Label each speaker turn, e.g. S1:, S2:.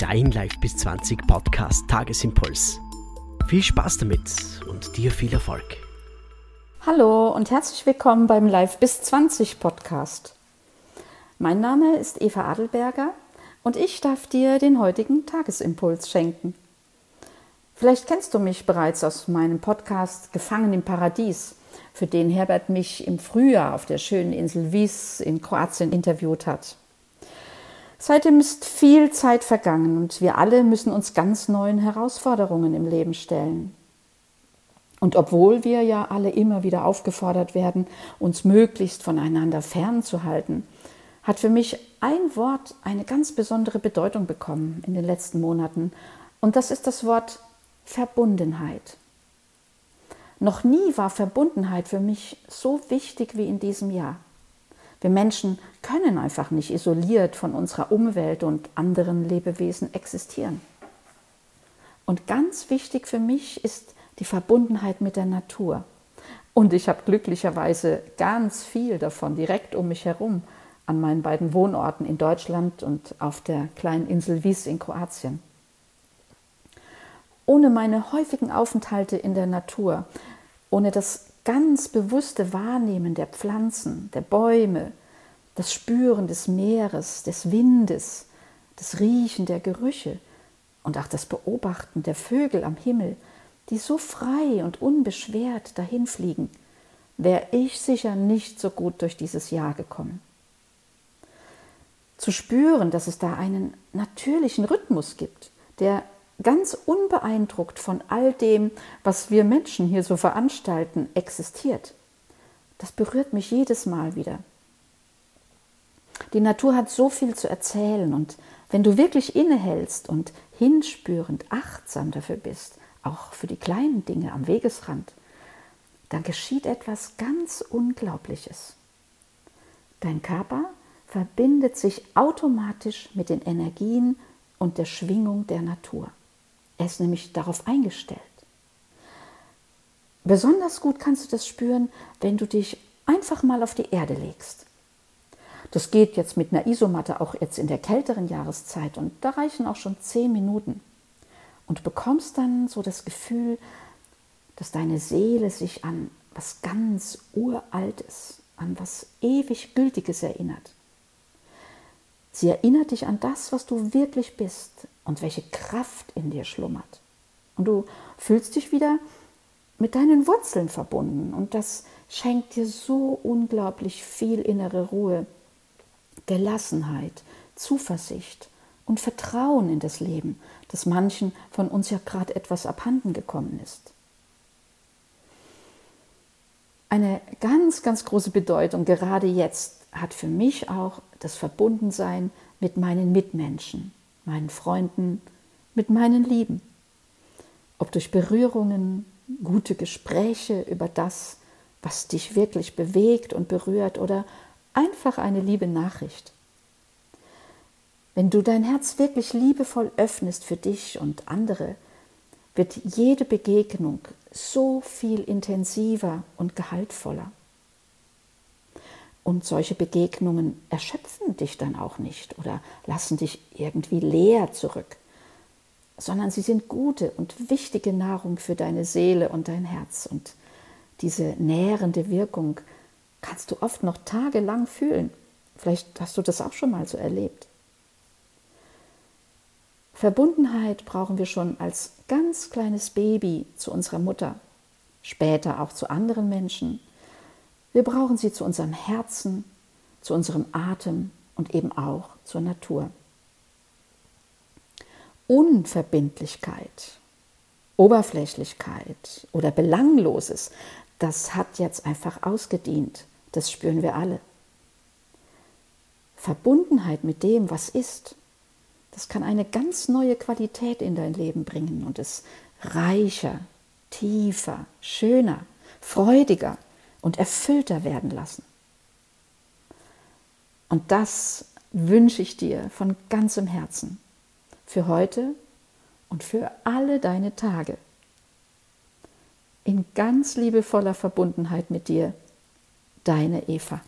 S1: dein Live bis 20 Podcast Tagesimpuls. Viel Spaß damit und dir viel Erfolg.
S2: Hallo und herzlich willkommen beim Live bis 20 Podcast. Mein Name ist Eva Adelberger und ich darf dir den heutigen Tagesimpuls schenken. Vielleicht kennst du mich bereits aus meinem Podcast Gefangen im Paradies, für den Herbert mich im Frühjahr auf der schönen Insel Wies in Kroatien interviewt hat. Seitdem ist viel Zeit vergangen und wir alle müssen uns ganz neuen Herausforderungen im Leben stellen. Und obwohl wir ja alle immer wieder aufgefordert werden, uns möglichst voneinander fernzuhalten, hat für mich ein Wort eine ganz besondere Bedeutung bekommen in den letzten Monaten. Und das ist das Wort Verbundenheit. Noch nie war Verbundenheit für mich so wichtig wie in diesem Jahr. Wir Menschen können einfach nicht isoliert von unserer Umwelt und anderen Lebewesen existieren. Und ganz wichtig für mich ist die Verbundenheit mit der Natur. Und ich habe glücklicherweise ganz viel davon direkt um mich herum an meinen beiden Wohnorten in Deutschland und auf der kleinen Insel Wies in Kroatien. Ohne meine häufigen Aufenthalte in der Natur, ohne das ganz bewusste Wahrnehmen der Pflanzen, der Bäume, das Spüren des Meeres, des Windes, das Riechen der Gerüche und auch das Beobachten der Vögel am Himmel, die so frei und unbeschwert dahinfliegen, wäre ich sicher nicht so gut durch dieses Jahr gekommen. Zu spüren, dass es da einen natürlichen Rhythmus gibt, der ganz unbeeindruckt von all dem, was wir Menschen hier so veranstalten, existiert. Das berührt mich jedes Mal wieder. Die Natur hat so viel zu erzählen und wenn du wirklich innehältst und hinspürend achtsam dafür bist, auch für die kleinen Dinge am Wegesrand, dann geschieht etwas ganz Unglaubliches. Dein Körper verbindet sich automatisch mit den Energien und der Schwingung der Natur. Er ist nämlich darauf eingestellt. Besonders gut kannst du das spüren, wenn du dich einfach mal auf die Erde legst. Das geht jetzt mit einer Isomatte auch jetzt in der kälteren Jahreszeit und da reichen auch schon zehn Minuten. Und bekommst dann so das Gefühl, dass deine Seele sich an was ganz Uraltes, an was ewig Gültiges erinnert. Sie erinnert dich an das, was du wirklich bist und welche Kraft in dir schlummert. Und du fühlst dich wieder mit deinen Wurzeln verbunden und das schenkt dir so unglaublich viel innere Ruhe, Gelassenheit, Zuversicht und Vertrauen in das Leben, das manchen von uns ja gerade etwas abhanden gekommen ist. Eine ganz, ganz große Bedeutung gerade jetzt hat für mich auch das Verbundensein mit meinen Mitmenschen, meinen Freunden, mit meinen Lieben. Ob durch Berührungen, gute Gespräche über das, was dich wirklich bewegt und berührt oder einfach eine liebe Nachricht. Wenn du dein Herz wirklich liebevoll öffnest für dich und andere, wird jede Begegnung so viel intensiver und gehaltvoller. Und solche Begegnungen erschöpfen dich dann auch nicht oder lassen dich irgendwie leer zurück, sondern sie sind gute und wichtige Nahrung für deine Seele und dein Herz. Und diese nährende Wirkung kannst du oft noch tagelang fühlen. Vielleicht hast du das auch schon mal so erlebt. Verbundenheit brauchen wir schon als ganz kleines Baby zu unserer Mutter, später auch zu anderen Menschen wir brauchen sie zu unserem Herzen, zu unserem Atem und eben auch zur Natur. Unverbindlichkeit, Oberflächlichkeit oder Belangloses, das hat jetzt einfach ausgedient. Das spüren wir alle. Verbundenheit mit dem, was ist, das kann eine ganz neue Qualität in dein Leben bringen und es reicher, tiefer, schöner, freudiger und erfüllter werden lassen. Und das wünsche ich dir von ganzem Herzen für heute und für alle deine Tage. In ganz liebevoller Verbundenheit mit dir, deine Eva.